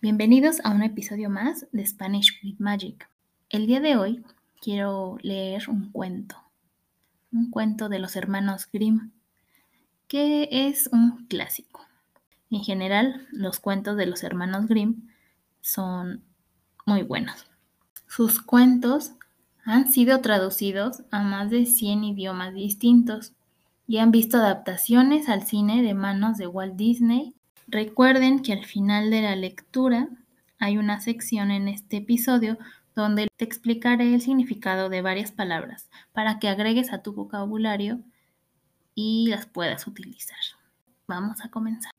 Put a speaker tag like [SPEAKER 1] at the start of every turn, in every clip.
[SPEAKER 1] Bienvenidos a un episodio más de Spanish with Magic. El día de hoy quiero leer un cuento, un cuento de los hermanos Grimm, que es un clásico. En general, los cuentos de los hermanos Grimm son muy buenos. Sus cuentos han sido traducidos a más de 100 idiomas distintos y han visto adaptaciones al cine de manos de Walt Disney Recuerden que al final de la lectura hay una sección en este episodio donde te explicaré el significado de varias palabras para que agregues a tu vocabulario y las puedas utilizar. Vamos a comenzar.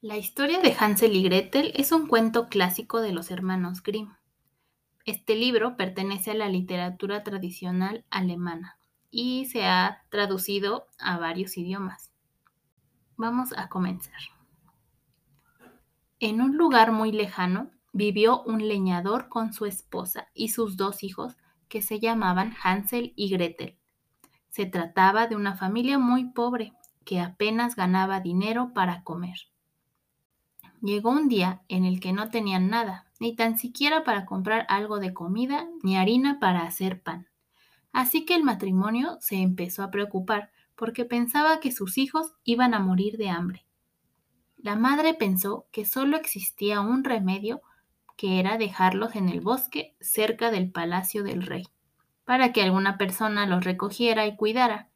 [SPEAKER 1] La historia de Hansel y Gretel es un cuento clásico de los hermanos Grimm. Este libro pertenece a la literatura tradicional alemana y se ha traducido a varios idiomas. Vamos a comenzar. En un lugar muy lejano vivió un leñador con su esposa y sus dos hijos que se llamaban Hansel y Gretel. Se trataba de una familia muy pobre que apenas ganaba dinero para comer. Llegó un día en el que no tenían nada, ni tan siquiera para comprar algo de comida ni harina para hacer pan. Así que el matrimonio se empezó a preocupar porque pensaba que sus hijos iban a morir de hambre. La madre pensó que solo existía un remedio que era dejarlos en el bosque cerca del palacio del rey, para que alguna persona los recogiera y cuidara.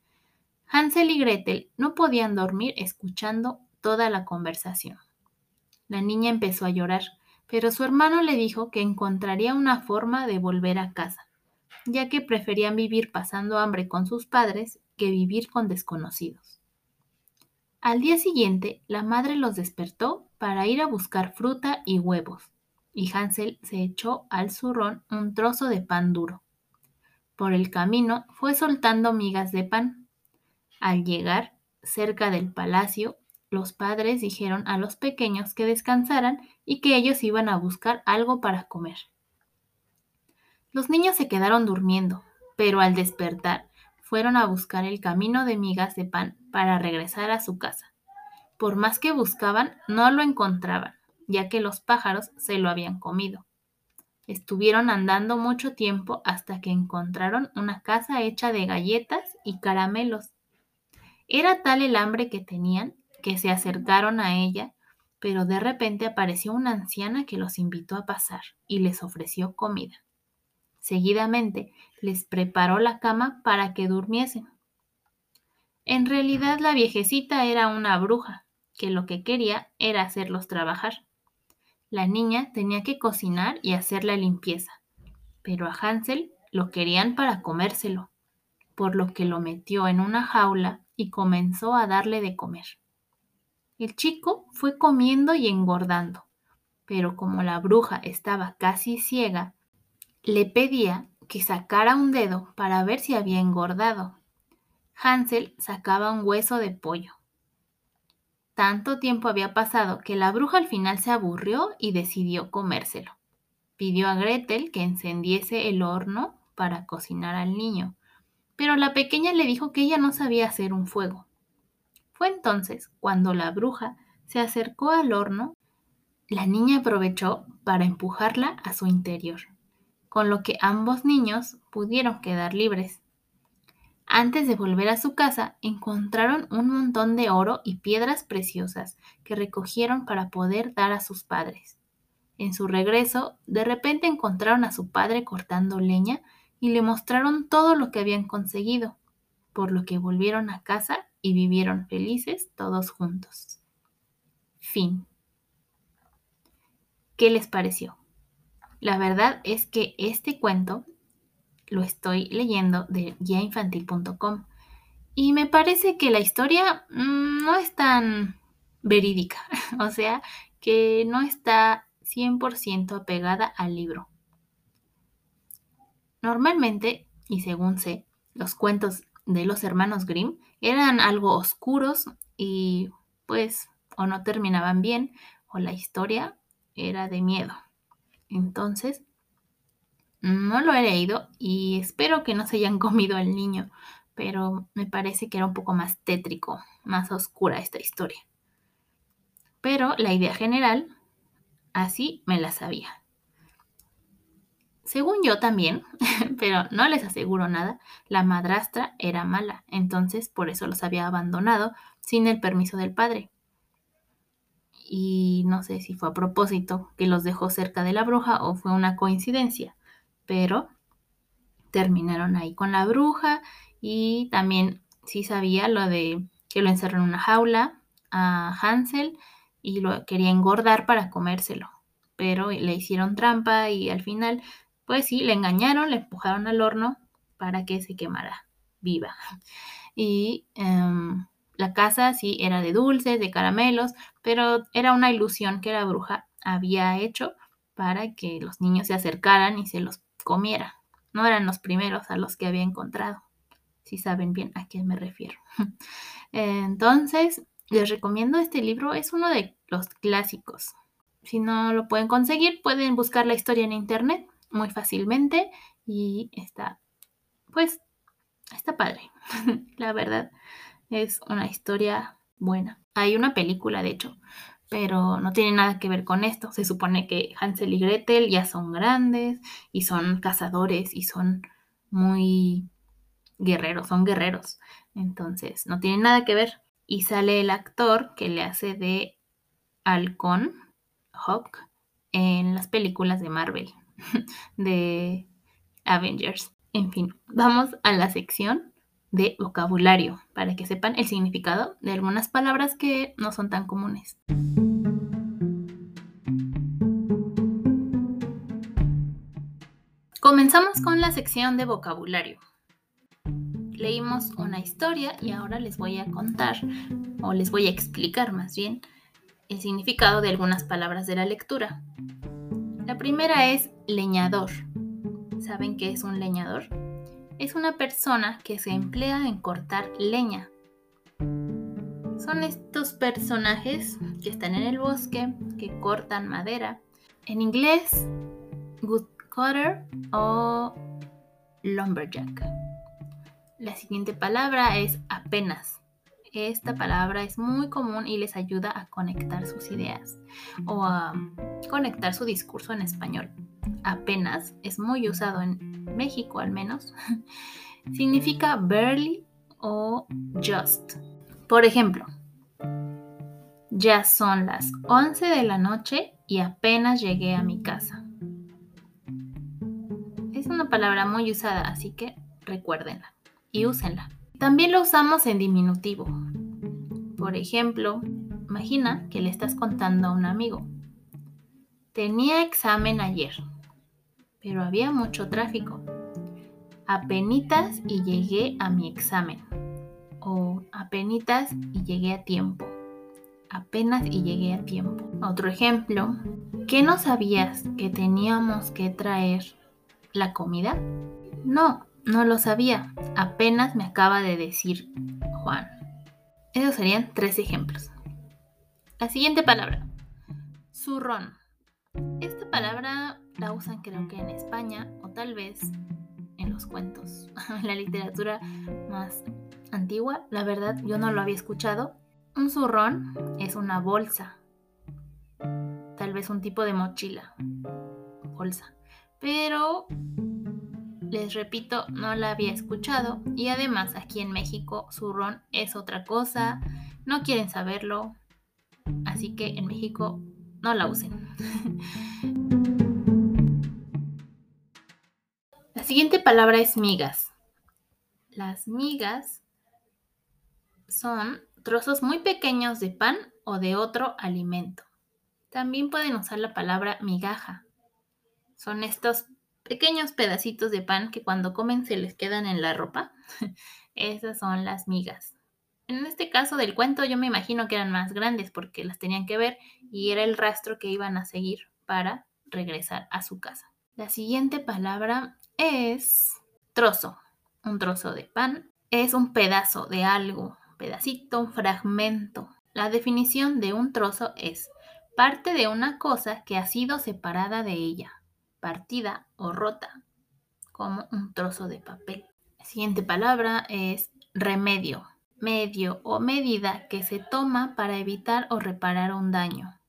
[SPEAKER 1] Hansel y Gretel no podían dormir escuchando toda la conversación. La niña empezó a llorar, pero su hermano le dijo que encontraría una forma de volver a casa, ya que preferían vivir pasando hambre con sus padres que vivir con desconocidos. Al día siguiente, la madre los despertó para ir a buscar fruta y huevos, y Hansel se echó al zurrón un trozo de pan duro. Por el camino fue soltando migas de pan. Al llegar cerca del palacio, los padres dijeron a los pequeños que descansaran y que ellos iban a buscar algo para comer. Los niños se quedaron durmiendo, pero al despertar fueron a buscar el camino de migas de pan para regresar a su casa. Por más que buscaban, no lo encontraban, ya que los pájaros se lo habían comido. Estuvieron andando mucho tiempo hasta que encontraron una casa hecha de galletas y caramelos. Era tal el hambre que tenían que se acercaron a ella, pero de repente apareció una anciana que los invitó a pasar y les ofreció comida. Seguidamente les preparó la cama para que durmiesen. En realidad la viejecita era una bruja, que lo que quería era hacerlos trabajar. La niña tenía que cocinar y hacer la limpieza, pero a Hansel lo querían para comérselo, por lo que lo metió en una jaula y comenzó a darle de comer. El chico fue comiendo y engordando, pero como la bruja estaba casi ciega, le pedía que sacara un dedo para ver si había engordado. Hansel sacaba un hueso de pollo. Tanto tiempo había pasado que la bruja al final se aburrió y decidió comérselo. Pidió a Gretel que encendiese el horno para cocinar al niño, pero la pequeña le dijo que ella no sabía hacer un fuego. Fue entonces cuando la bruja se acercó al horno, la niña aprovechó para empujarla a su interior con lo que ambos niños pudieron quedar libres. Antes de volver a su casa, encontraron un montón de oro y piedras preciosas que recogieron para poder dar a sus padres. En su regreso, de repente encontraron a su padre cortando leña y le mostraron todo lo que habían conseguido, por lo que volvieron a casa y vivieron felices todos juntos. Fin. ¿Qué les pareció? La verdad es que este cuento lo estoy leyendo de guiainfantil.com y me parece que la historia mm, no es tan verídica, o sea, que no está 100% apegada al libro. Normalmente, y según sé, los cuentos de los hermanos Grimm eran algo oscuros y pues o no terminaban bien o la historia era de miedo. Entonces, no lo he leído y espero que no se hayan comido al niño, pero me parece que era un poco más tétrico, más oscura esta historia. Pero la idea general Así me la sabía. Según yo también, pero no les aseguro nada, la madrastra era mala, entonces por eso los había abandonado sin el permiso del padre. Y no sé si fue a propósito que los dejó cerca de la bruja o fue una coincidencia, pero terminaron ahí con la bruja y también sí sabía lo de que lo encerró en una jaula a Hansel y lo quería engordar para comérselo, pero le hicieron trampa y al final pues sí, le engañaron, le empujaron al horno para que se quemara viva. Y em, la casa sí era de dulces, de caramelos, pero era una ilusión que la bruja había hecho para que los niños se acercaran y se los comiera. No eran los primeros a los que había encontrado. Si saben bien a qué me refiero. Entonces, les recomiendo este libro. Es uno de los clásicos. Si no lo pueden conseguir, pueden buscar la historia en internet muy fácilmente y está, pues, está padre. la verdad, es una historia buena. Hay una película, de hecho, pero no tiene nada que ver con esto. Se supone que Hansel y Gretel ya son grandes y son cazadores y son muy guerreros, son guerreros. Entonces, no tiene nada que ver. Y sale el actor que le hace de halcón, Hawk, en las películas de Marvel. de Avengers. En fin, vamos a la sección de vocabulario para que sepan el significado de algunas palabras que no son tan comunes. Comenzamos con la sección de vocabulario. Leímos una historia y ahora les voy a contar, o les voy a explicar más bien, el significado de algunas palabras de la lectura. La primera es leñador. ¿Saben qué es un leñador? Es una persona que se emplea en cortar leña. Son estos personajes que están en el bosque, que cortan madera. En inglés, woodcutter o lumberjack. La siguiente palabra es apenas. Esta palabra es muy común y les ayuda a conectar sus ideas o a conectar su discurso en español. Apenas es muy usado en México al menos. Significa barely o just. Por ejemplo, ya son las 11 de la noche y apenas llegué a mi casa. Es una palabra muy usada, así que recuérdenla y úsenla. También lo usamos en diminutivo. Por ejemplo, imagina que le estás contando a un amigo. Tenía examen ayer, pero había mucho tráfico. Apenitas y llegué a mi examen. O apenitas y llegué a tiempo. Apenas y llegué a tiempo. Otro ejemplo, ¿qué no sabías que teníamos que traer la comida? No, no lo sabía, apenas me acaba de decir Juan. Esos serían tres ejemplos. La siguiente palabra, zurrón. Esta palabra la usan creo que en España o tal vez en los cuentos, en la literatura más antigua. La verdad yo no lo había escuchado. Un zurrón es una bolsa, tal vez un tipo de mochila, bolsa. Pero les repito, no la había escuchado y además aquí en México zurrón es otra cosa, no quieren saberlo, así que en México no la usen. siguiente palabra es migas. Las migas son trozos muy pequeños de pan o de otro alimento. También pueden usar la palabra migaja. Son estos pequeños pedacitos de pan que cuando comen se les quedan en la ropa. Esas son las migas. En este caso del cuento yo me imagino que eran más grandes porque las tenían que ver y era el rastro que iban a seguir para regresar a su casa. La siguiente palabra es trozo. Un trozo de pan es un pedazo de algo, pedacito, un fragmento. La definición de un trozo es parte de una cosa que ha sido separada de ella partida o rota, como un trozo de papel. La siguiente palabra es remedio, medio o medida que se toma para evitar o reparar un daño.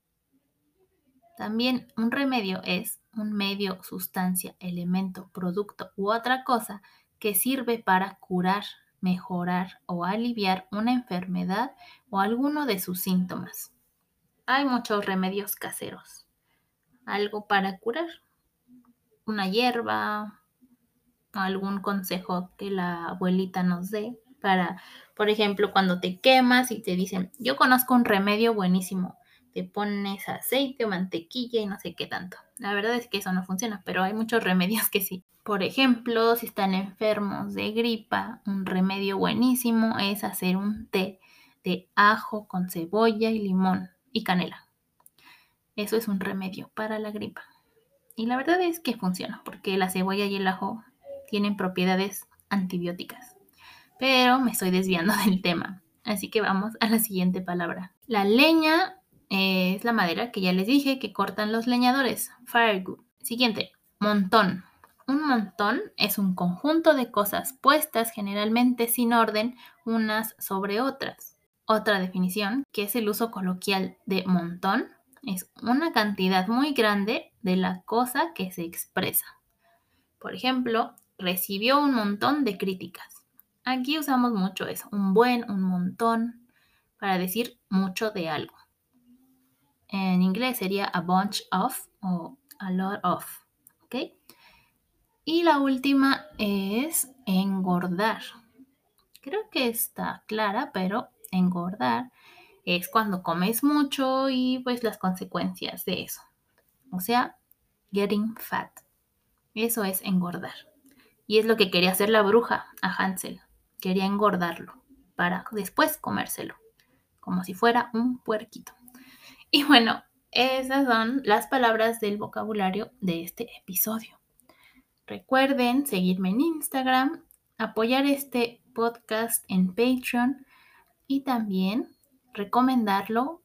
[SPEAKER 1] También un remedio es un medio, sustancia, elemento, producto u otra cosa que sirve para curar, mejorar o aliviar una enfermedad o alguno de sus síntomas. Hay muchos remedios caseros. Algo para curar. Una hierba, algún consejo que la abuelita nos dé para, por ejemplo, cuando te quemas y te dicen, yo conozco un remedio buenísimo, te pones aceite o mantequilla y no sé qué tanto. La verdad es que eso no funciona, pero hay muchos remedios que sí. Por ejemplo, si están enfermos de gripa, un remedio buenísimo es hacer un té de ajo con cebolla y limón y canela. Eso es un remedio para la gripa. Y la verdad es que funciona, porque la cebolla y el ajo tienen propiedades antibióticas. Pero me estoy desviando del tema, así que vamos a la siguiente palabra. La leña es la madera que ya les dije que cortan los leñadores. Firewood. Siguiente, montón. Un montón es un conjunto de cosas puestas generalmente sin orden unas sobre otras. Otra definición, que es el uso coloquial de montón, es una cantidad muy grande de la cosa que se expresa. Por ejemplo, recibió un montón de críticas. Aquí usamos mucho eso, un buen, un montón, para decir mucho de algo. En inglés sería a bunch of o a lot of. ¿Ok? Y la última es engordar. Creo que está clara, pero engordar es cuando comes mucho y pues las consecuencias de eso. O sea, getting fat. Eso es engordar. Y es lo que quería hacer la bruja a Hansel. Quería engordarlo para después comérselo, como si fuera un puerquito. Y bueno, esas son las palabras del vocabulario de este episodio. Recuerden seguirme en Instagram, apoyar este podcast en Patreon y también recomendarlo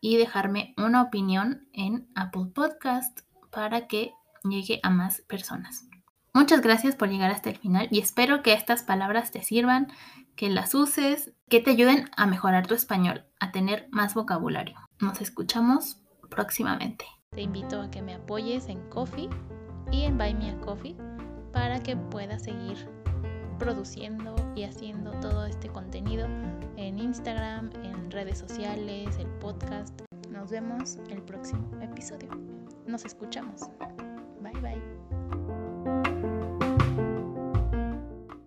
[SPEAKER 1] y dejarme una opinión en Apple Podcast para que llegue a más personas. Muchas gracias por llegar hasta el final y espero que estas palabras te sirvan, que las uses, que te ayuden a mejorar tu español, a tener más vocabulario. Nos escuchamos próximamente. Te invito a que me apoyes en Coffee y en Buy Me a Coffee para que pueda seguir produciendo y haciendo todo este contenido en Instagram, en redes sociales, el podcast. Nos vemos el próximo episodio. Nos escuchamos. Bye bye.